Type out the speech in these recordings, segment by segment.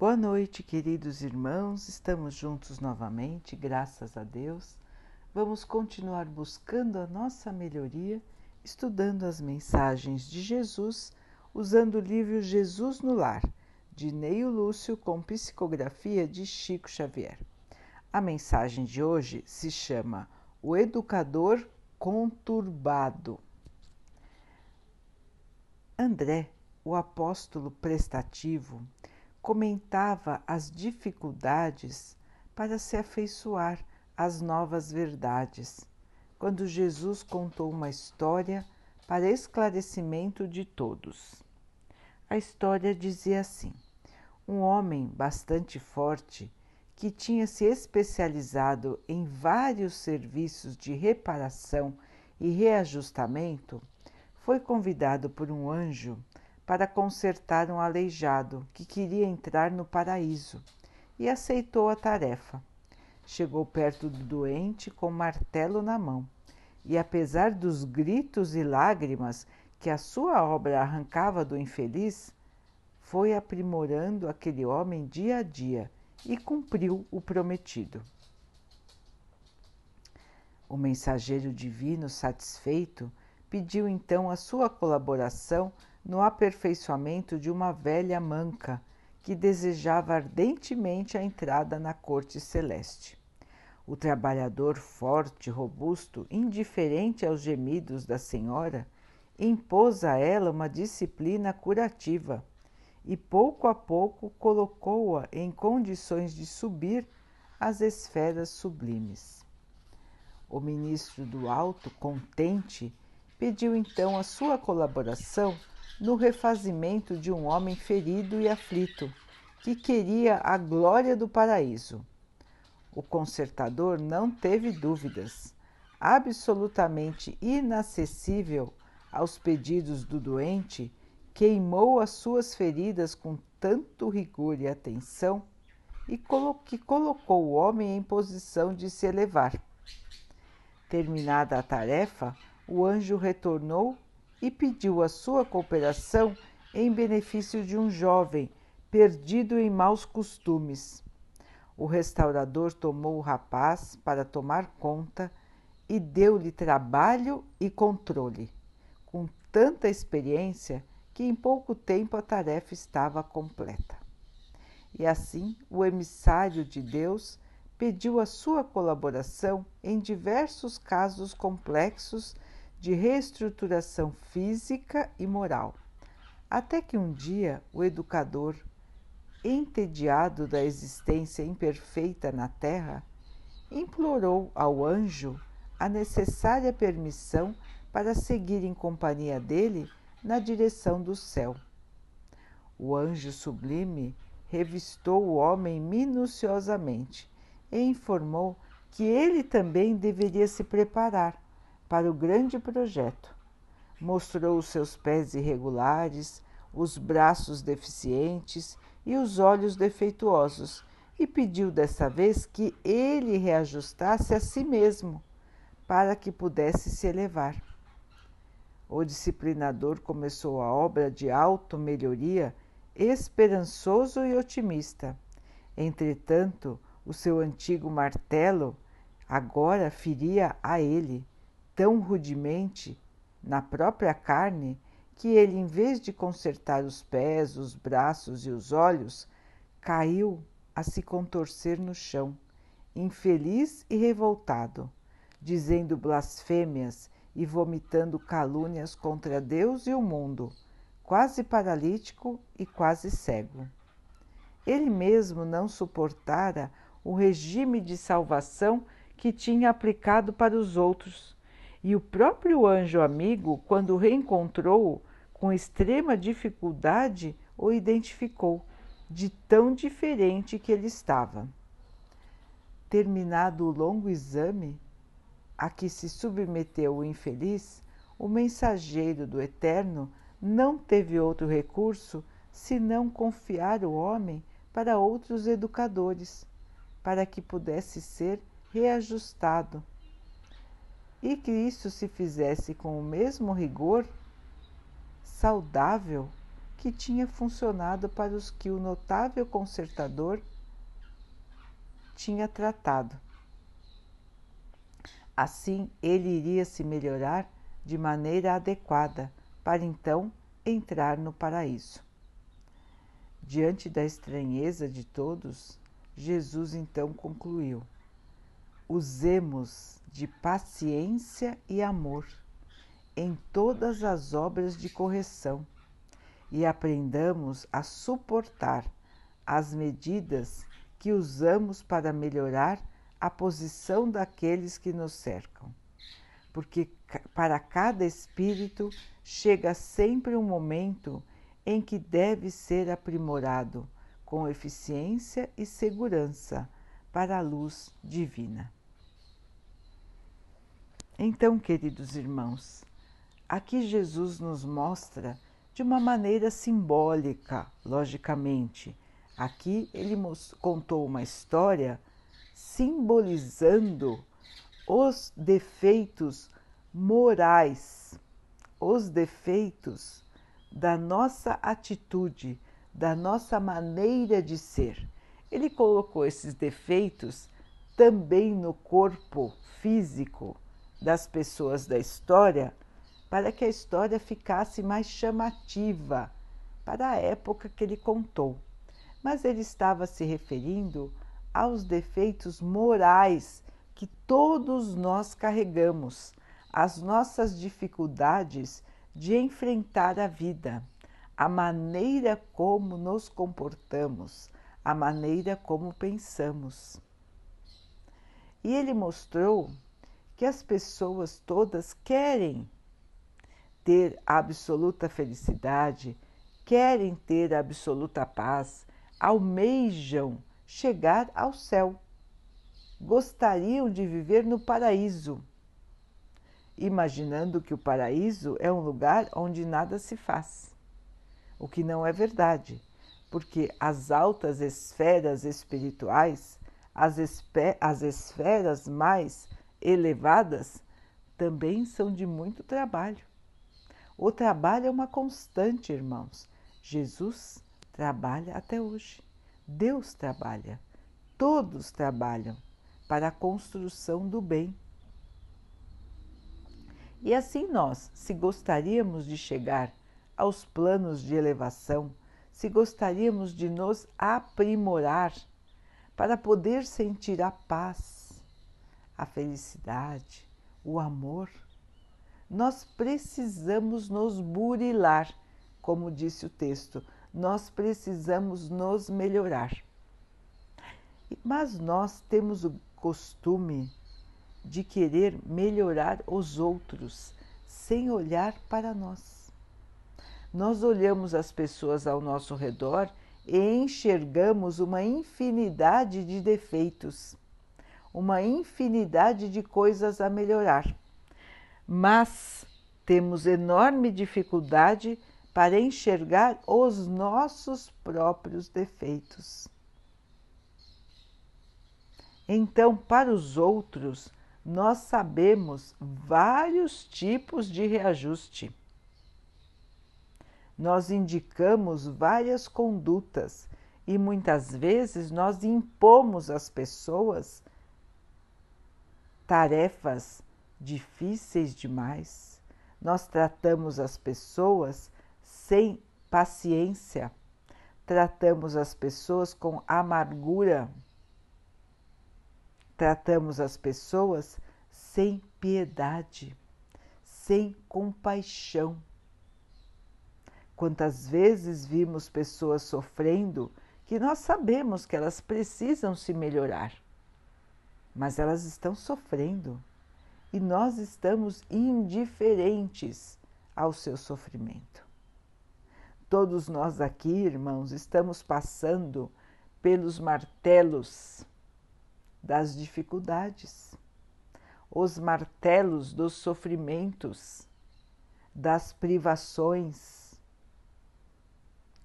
Boa noite, queridos irmãos. Estamos juntos novamente, graças a Deus. Vamos continuar buscando a nossa melhoria, estudando as mensagens de Jesus, usando o livro Jesus no Lar, de Neio Lúcio, com psicografia de Chico Xavier. A mensagem de hoje se chama O Educador Conturbado. André, o apóstolo prestativo, comentava as dificuldades para se afeiçoar às novas verdades, quando Jesus contou uma história para esclarecimento de todos. A história dizia assim: um homem bastante forte que tinha se especializado em vários serviços de reparação e reajustamento foi convidado por um anjo para consertar um aleijado que queria entrar no paraíso e aceitou a tarefa. Chegou perto do doente com martelo na mão e, apesar dos gritos e lágrimas que a sua obra arrancava do infeliz, foi aprimorando aquele homem dia a dia e cumpriu o prometido. O mensageiro divino, satisfeito, pediu então a sua colaboração no aperfeiçoamento de uma velha manca que desejava ardentemente a entrada na corte celeste. O trabalhador forte, robusto, indiferente aos gemidos da senhora, impôs a ela uma disciplina curativa e pouco a pouco colocou-a em condições de subir às esferas sublimes. O ministro do Alto, contente, pediu então a sua colaboração no refazimento de um homem ferido e aflito, que queria a glória do paraíso. O consertador não teve dúvidas. Absolutamente inacessível aos pedidos do doente, queimou as suas feridas com tanto rigor e atenção e que colocou o homem em posição de se elevar. Terminada a tarefa, o anjo retornou e pediu a sua cooperação em benefício de um jovem perdido em maus costumes. O restaurador tomou o rapaz para tomar conta e deu-lhe trabalho e controle, com tanta experiência que em pouco tempo a tarefa estava completa. E assim o emissário de Deus pediu a sua colaboração em diversos casos complexos de reestruturação física e moral, até que um dia o educador, entediado da existência imperfeita na Terra, implorou ao anjo a necessária permissão para seguir em companhia dele na direção do céu. O anjo sublime revistou o homem minuciosamente e informou que ele também deveria se preparar para o grande projeto. Mostrou os seus pés irregulares, os braços deficientes e os olhos defeituosos e pediu dessa vez que ele reajustasse a si mesmo para que pudesse se elevar. O disciplinador começou a obra de auto-melhoria esperançoso e otimista. Entretanto, o seu antigo martelo agora feria a ele tão rudemente na própria carne que ele, em vez de consertar os pés, os braços e os olhos, caiu a se contorcer no chão, infeliz e revoltado, dizendo blasfêmias e vomitando calúnias contra Deus e o mundo, quase paralítico e quase cego. Ele mesmo não suportara o regime de salvação que tinha aplicado para os outros e o próprio anjo amigo, quando o reencontrou com extrema dificuldade, o identificou, de tão diferente que ele estava. Terminado o longo exame a que se submeteu o infeliz, o mensageiro do Eterno não teve outro recurso senão confiar o homem para outros educadores, para que pudesse ser reajustado e que isso se fizesse com o mesmo rigor saudável que tinha funcionado para os que o notável consertador tinha tratado. Assim, ele iria se melhorar de maneira adequada para então entrar no paraíso. Diante da estranheza de todos, Jesus então concluiu: Usemos de paciência e amor em todas as obras de correção e aprendamos a suportar as medidas que usamos para melhorar a posição daqueles que nos cercam. Porque para cada espírito chega sempre um momento em que deve ser aprimorado com eficiência e segurança para a luz divina. Então, queridos irmãos, aqui Jesus nos mostra de uma maneira simbólica, logicamente. Aqui ele contou uma história simbolizando os defeitos morais, os defeitos da nossa atitude, da nossa maneira de ser. Ele colocou esses defeitos também no corpo físico das pessoas da história para que a história ficasse mais chamativa para a época que ele contou. Mas ele estava se referindo aos defeitos morais que todos nós carregamos, as nossas dificuldades de enfrentar a vida, a maneira como nos comportamos, a maneira como pensamos. E ele mostrou que as pessoas todas querem ter absoluta felicidade, querem ter absoluta paz, almejam chegar ao céu. Gostariam de viver no paraíso, imaginando que o paraíso é um lugar onde nada se faz. O que não é verdade, porque as altas esferas espirituais, as, as esferas mais elevadas, também são de muito trabalho. O trabalho é uma constante, irmãos. Jesus trabalha até hoje. Deus trabalha. Todos trabalham para a construção do bem. E assim nós, se gostaríamos de chegar aos planos de elevação, se gostaríamos de nos aprimorar para poder sentir a paz, a felicidade, o amor, nós precisamos nos burilar, como disse o texto, nós precisamos nos melhorar. Mas nós temos o costume de querer melhorar os outros sem olhar para nós. Nós olhamos as pessoas ao nosso redor e enxergamos uma infinidade de defeitos, uma infinidade de coisas a melhorar mas temos enorme dificuldade para enxergar os nossos próprios defeitos. Então, para os outros, nós sabemos vários tipos de reajuste. Nós indicamos várias condutas e muitas vezes nós impomos às pessoas tarefas difíceis demais. Nós tratamos as pessoas sem paciência, tratamos as pessoas com amargura, tratamos as pessoas sem piedade, sem compaixão. Quantas vezes vimos pessoas sofrendo que nós sabemos que elas precisam se melhorar, mas elas estão sofrendo e nós estamos indiferentes ao seu sofrimento. Todos nós aqui, irmãos, estamos passando pelos martelos das dificuldades, os martelos dos sofrimentos, das privações.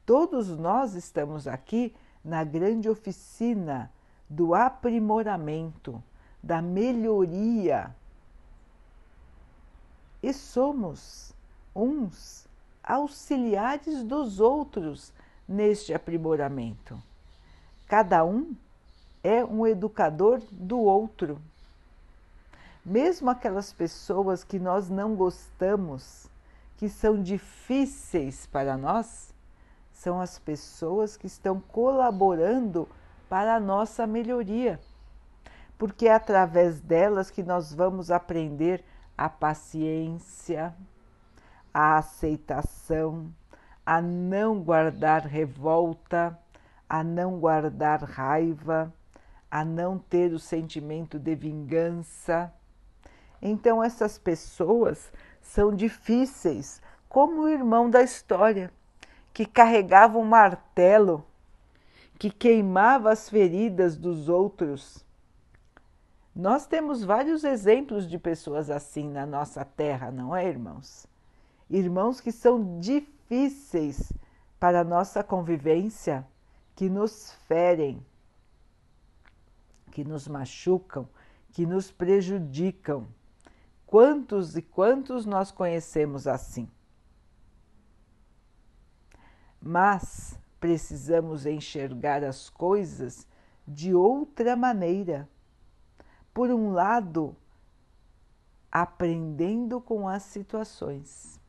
Todos nós estamos aqui na grande oficina do aprimoramento, da melhoria e somos uns auxiliares dos outros neste aprimoramento. Cada um é um educador do outro. Mesmo aquelas pessoas que nós não gostamos, que são difíceis para nós, são as pessoas que estão colaborando para a nossa melhoria. Porque é através delas que nós vamos aprender a paciência, a aceitação, a não guardar revolta, a não guardar raiva, a não ter o sentimento de vingança. Então, essas pessoas são difíceis, como o irmão da história, que carregava um martelo, que queimava as feridas dos outros. Nós temos vários exemplos de pessoas assim na nossa terra, não é, irmãos? Irmãos que são difíceis para a nossa convivência, que nos ferem, que nos machucam, que nos prejudicam. Quantos e quantos nós conhecemos assim? Mas precisamos enxergar as coisas de outra maneira. Por um lado, aprendendo com as situações,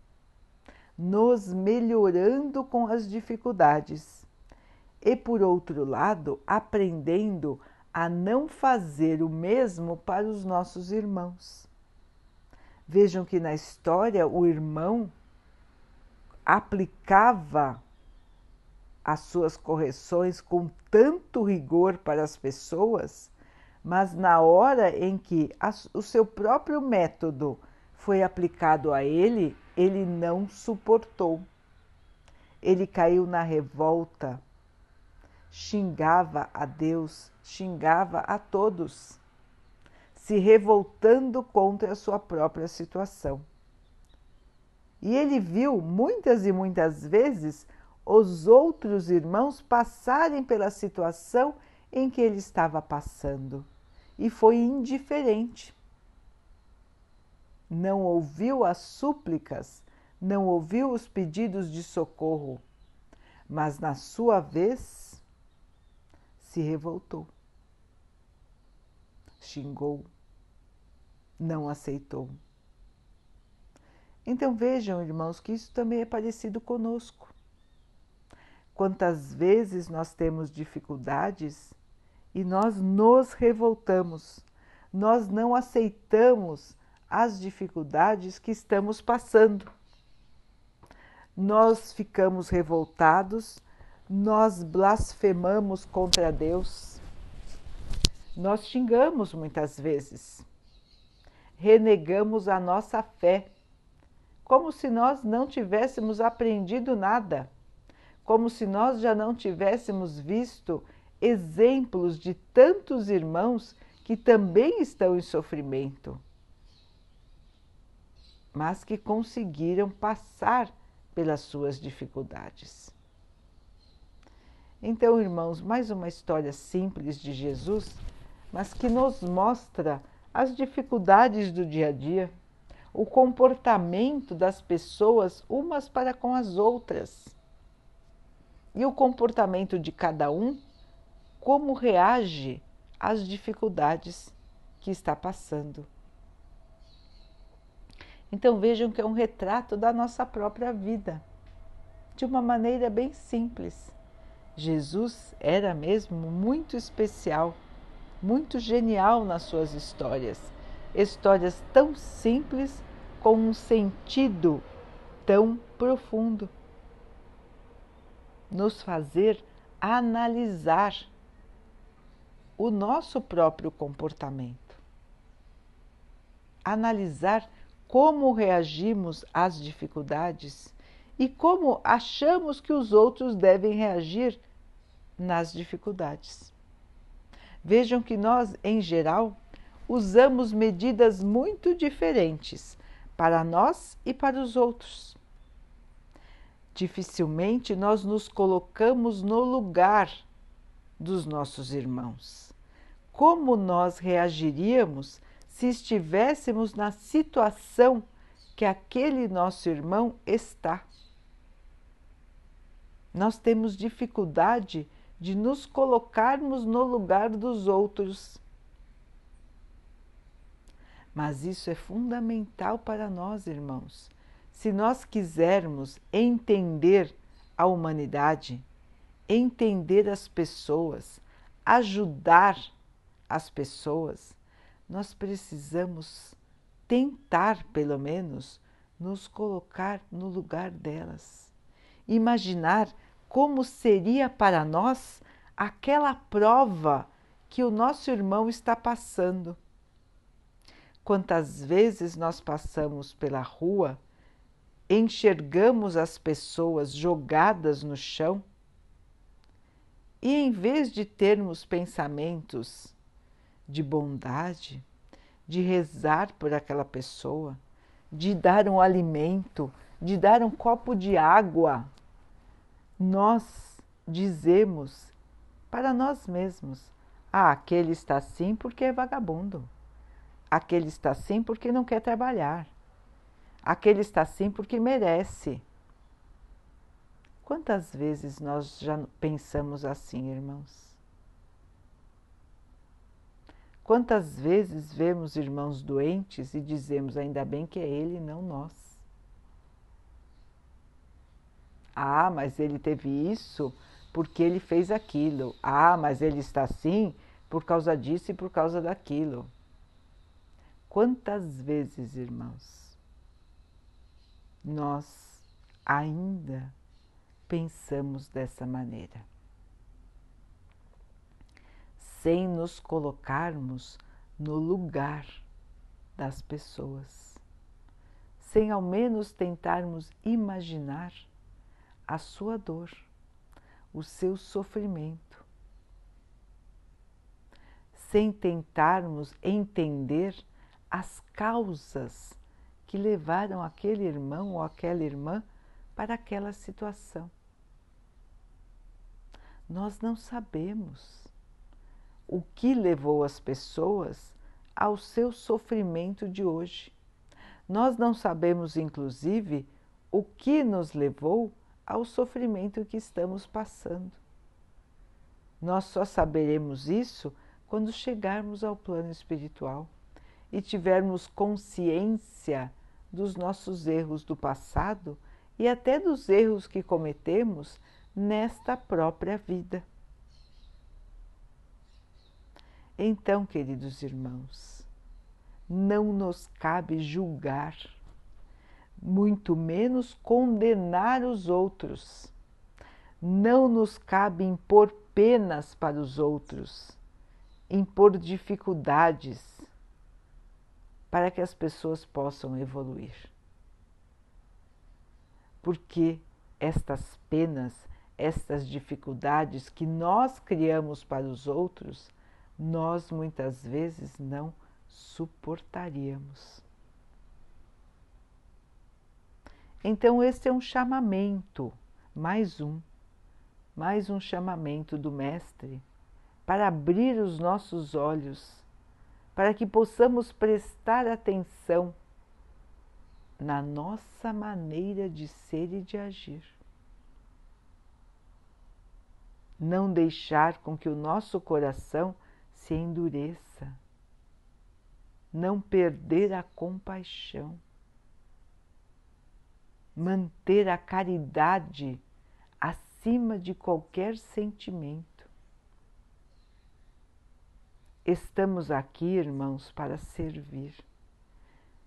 nos melhorando com as dificuldades, e por outro lado, aprendendo a não fazer o mesmo para os nossos irmãos. Vejam que na história o irmão aplicava as suas correções com tanto rigor para as pessoas, mas na hora em que a, o seu próprio método foi aplicado a ele, ele não suportou. Ele caiu na revolta, xingava a Deus, xingava a todos se revoltando contra a sua própria situação. E ele viu muitas e muitas vezes os outros irmãos passarem pela situação em que ele estava passando e foi indiferente. Não ouviu as súplicas, não ouviu os pedidos de socorro, mas na sua vez se revoltou, xingou, não aceitou. Então vejam, irmãos, que isso também é parecido conosco. Quantas vezes nós temos dificuldades e nós nos revoltamos, nós não aceitamos as dificuldades que estamos passando. Nós ficamos revoltados, nós blasfemamos contra Deus, nós xingamos muitas vezes. Renegamos a nossa fé, como se nós não tivéssemos aprendido nada, como se nós já não tivéssemos visto exemplos de tantos irmãos que também estão em sofrimento, mas que conseguiram passar pelas suas dificuldades. Então, irmãos, mais uma história simples de Jesus, mas que nos mostra as dificuldades do dia a dia, o comportamento das pessoas umas para com as outras e o comportamento de cada um, como reage às dificuldades que está passando. Então vejam que é um retrato da nossa própria vida, de uma maneira bem simples. Jesus era mesmo muito especial muito genial nas suas histórias. Histórias tão simples com um sentido tão profundo. Nos fazer analisar o nosso próprio comportamento. Analisar como reagimos às dificuldades e como achamos que os outros devem reagir nas dificuldades. Vejam que nós, em geral, usamos medidas muito diferentes para nós e para os outros. Dificilmente nós nos colocamos no lugar dos nossos irmãos. Como nós reagiríamos se estivéssemos na situação que aquele nosso irmão está? nós temos dificuldade de nos colocarmos no lugar dos outros. Mas isso é fundamental para nós, irmãos. Se nós quisermos entender a humanidade, entender as pessoas, ajudar as pessoas, nós precisamos tentar, pelo menos, nos colocar no lugar delas. Imaginar como seria para nós aquela prova que o nosso irmão está passando. Quantas vezes nós passamos pela rua, enxergamos as pessoas jogadas no chão? E, em vez de termos pensamentos de bondade, de rezar por aquela pessoa, de dar um alimento, de dar um copo de água, nós dizemos para nós mesmos: ah, aquele está assim porque é vagabundo, aquele está assim porque não quer trabalhar, aquele está assim porque merece. Quantas vezes nós já pensamos assim, irmãos? Quantas vezes vemos irmãos doentes e dizemos ainda bem que é ele, não nós. Ah, mas ele teve isso porque ele fez aquilo. Ah, mas ele está assim por causa disso e por causa daquilo. Quantas vezes, irmãos, nós ainda pensamos dessa maneira? sem nos colocarmos no lugar das pessoas, sem ao menos tentarmos imaginar a sua dor, o seu sofrimento, sem tentarmos entender as causas que levaram aquele irmão ou aquela irmã para aquela situação. Nós não sabemos o que levou as pessoas ao seu sofrimento de hoje. Nós não sabemos, inclusive, o que nos levou ao sofrimento que estamos passando. Nós só saberemos isso quando chegarmos ao plano espiritual e tivermos consciência dos nossos erros do passado e até dos erros que cometemos nesta própria vida. Então, queridos irmãos, não nos cabe julgar, muito menos condenar os outros. Não nos cabe impor penas para os outros, impor dificuldades para que as pessoas possam evoluir. Porque estas penas, estas dificuldades que nós criamos para os outros, nós muitas vezes não suportaríamos. Então, este é um chamamento, mais um, mais um chamamento do Mestre para abrir os nossos olhos, para que possamos prestar atenção na nossa maneira de ser e de agir. Não deixar com que o nosso coração se endureça, não perder a compaixão, manter a caridade acima de qualquer sentimento. Estamos aqui, irmãos, para servir,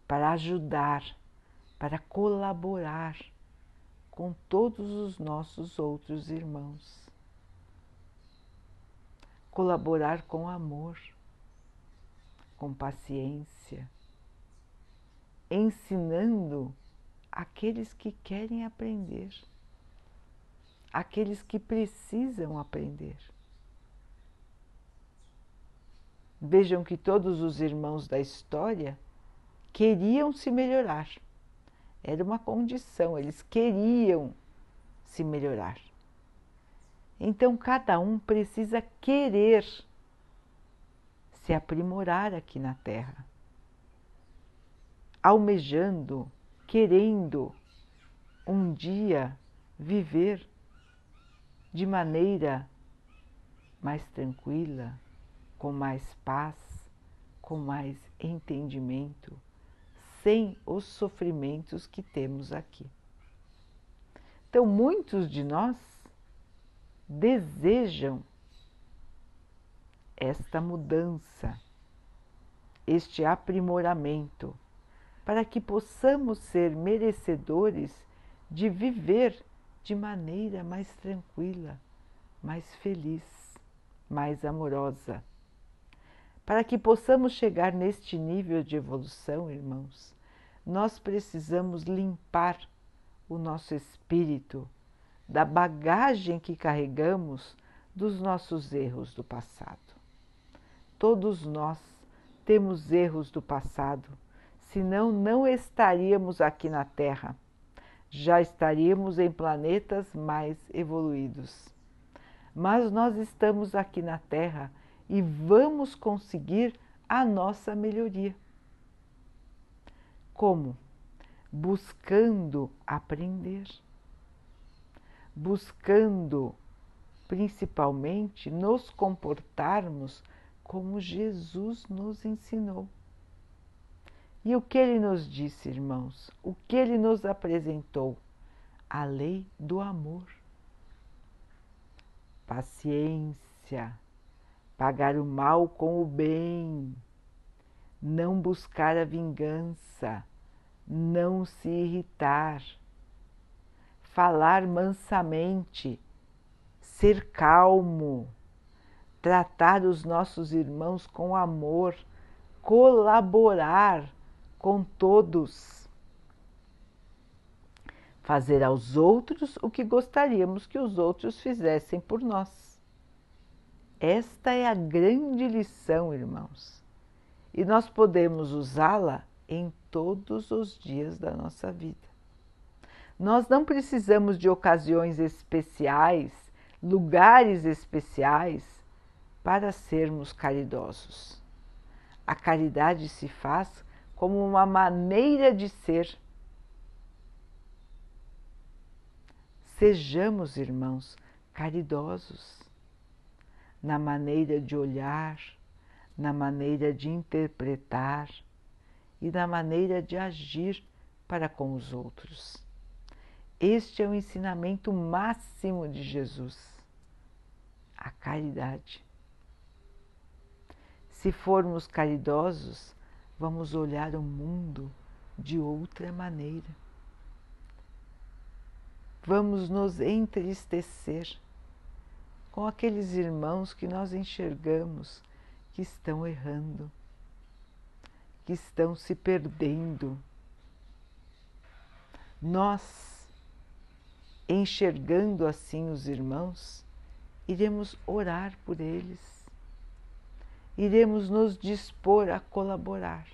para ajudar, para colaborar com todos os nossos outros irmãos colaborar com amor, com paciência, ensinando aqueles que querem aprender, aqueles que precisam aprender. Vejam que todos os irmãos da história queriam se melhorar. Era uma condição, eles queriam se melhorar. Então, cada um precisa querer se aprimorar aqui na Terra, almejando, querendo um dia viver de maneira mais tranquila, com mais paz, com mais entendimento, sem os sofrimentos que temos aqui. Então, muitos de nós desejam esta mudança, este aprimoramento, para que possamos ser merecedores de viver de maneira mais tranquila, mais feliz, mais amorosa. Para que possamos chegar neste nível de evolução, irmãos, nós precisamos limpar o nosso espírito da bagagem que carregamos dos nossos erros do passado. Todos nós temos erros do passado, senão não estaríamos aqui na Terra. Já estaríamos em planetas mais evoluídos. Mas nós estamos aqui na Terra e vamos conseguir a nossa melhoria. Como? Buscando aprender, buscando principalmente nos comportarmos como Jesus nos ensinou. E o que ele nos disse, irmãos? O que ele nos apresentou? A lei do amor. Paciência pagar o mal com o bem, não buscar a vingança, não se irritar, falar mansamente, ser calmo, tratar os nossos irmãos com amor, colaborar com todos. Fazer aos outros o que gostaríamos que os outros fizessem por nós. Esta é a grande lição, irmãos, e nós podemos usá-la em todos os dias da nossa vida. Nós não precisamos de ocasiões especiais, lugares especiais para sermos caridosos. A caridade se faz como uma maneira de ser. Sejamos, irmãos, caridosos na maneira de olhar, na maneira de interpretar e na maneira de agir para com os outros. Este é o ensinamento máximo de Jesus, a caridade. Se formos caridosos, vamos olhar o mundo de outra maneira. Vamos nos entristecer com aqueles irmãos que nós enxergamos que estão errando, que estão se perdendo. Nós, enxergando assim os irmãos, iremos orar por eles, iremos nos dispor a colaborar.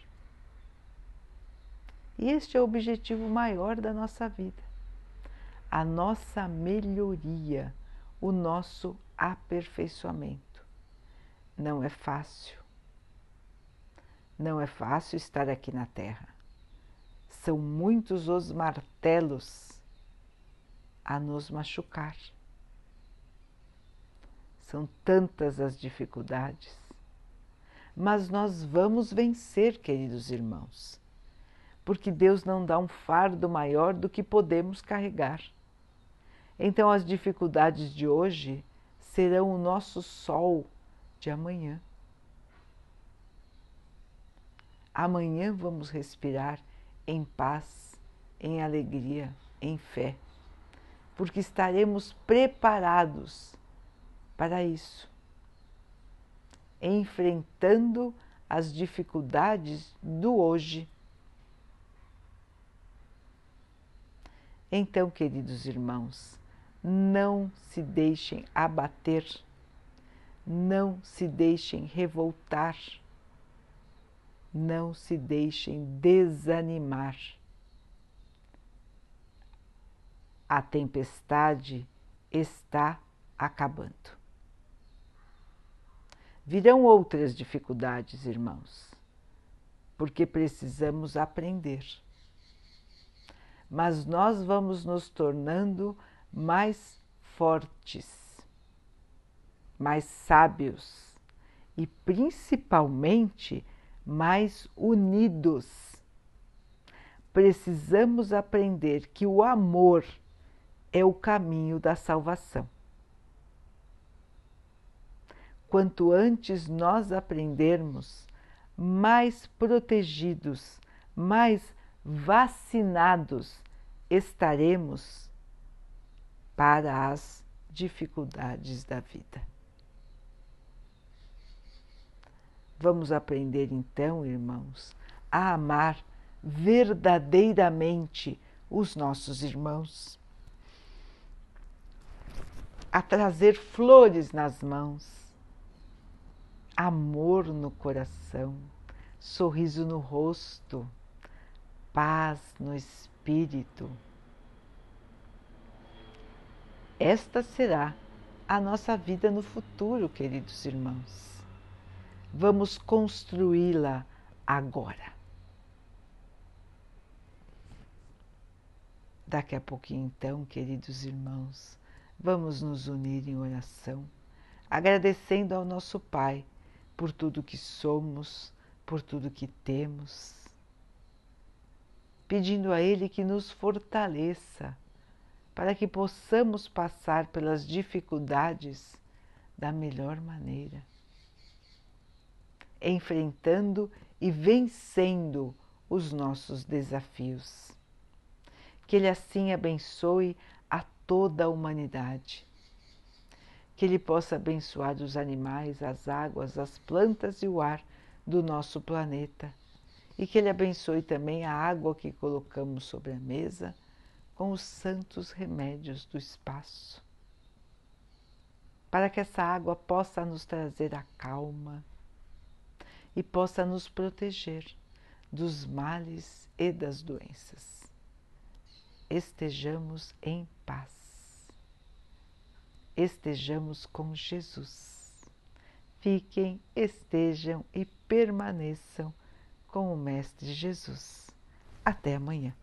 E este é o objetivo maior da nossa vida, a nossa melhoria, o nosso aperfeiçoamento. Não é fácil. Não é fácil estar aqui na Terra. São muitos os martelos a nos machucar. São tantas as dificuldades. Mas nós vamos vencer, queridos irmãos, porque Deus não dá um fardo maior do que podemos carregar. Então, as dificuldades de hoje serão o nosso sol de amanhã. Amanhã vamos respirar em paz, em alegria, em fé, porque estaremos preparados para isso, enfrentando as dificuldades do hoje. Então, queridos irmãos, não se deixem abater, não se deixem revoltar, não se deixem desanimar. A tempestade está acabando. Virão outras dificuldades, irmãos, porque precisamos aprender. Mas nós vamos nos tornando mais fortes, mais sábios e principalmente mais unidos. Precisamos aprender que o amor é o caminho da salvação. Quanto antes nós aprendermos, mais protegidos, mais vacinados estaremos para as dificuldades da vida. Vamos aprender então, irmãos, a amar verdadeiramente os nossos irmãos, a trazer flores nas mãos, amor no coração, sorriso no rosto, paz no espírito. Esta será a nossa vida no futuro, queridos irmãos. Vamos construí-la agora. Daqui a pouquinho, então, queridos irmãos, vamos nos unir em oração, agradecendo ao nosso Pai por tudo que somos, por tudo que temos, pedindo a Ele que nos fortaleça para que possamos passar pelas dificuldades da melhor maneira enfrentando e vencendo os nossos desafios. Que Ele assim abençoe a toda a humanidade. Que Ele possa abençoar os animais, as águas, as plantas e o ar do nosso planeta. E que Ele abençoe também a água que colocamos sobre a mesa com os santos remédios do espaço. Para que essa água possa nos trazer a calma, e possa nos proteger dos males e das doenças. Estejamos em paz. Estejamos com Jesus. Fiquem, estejam e permaneçam com o Mestre Jesus. Até amanhã.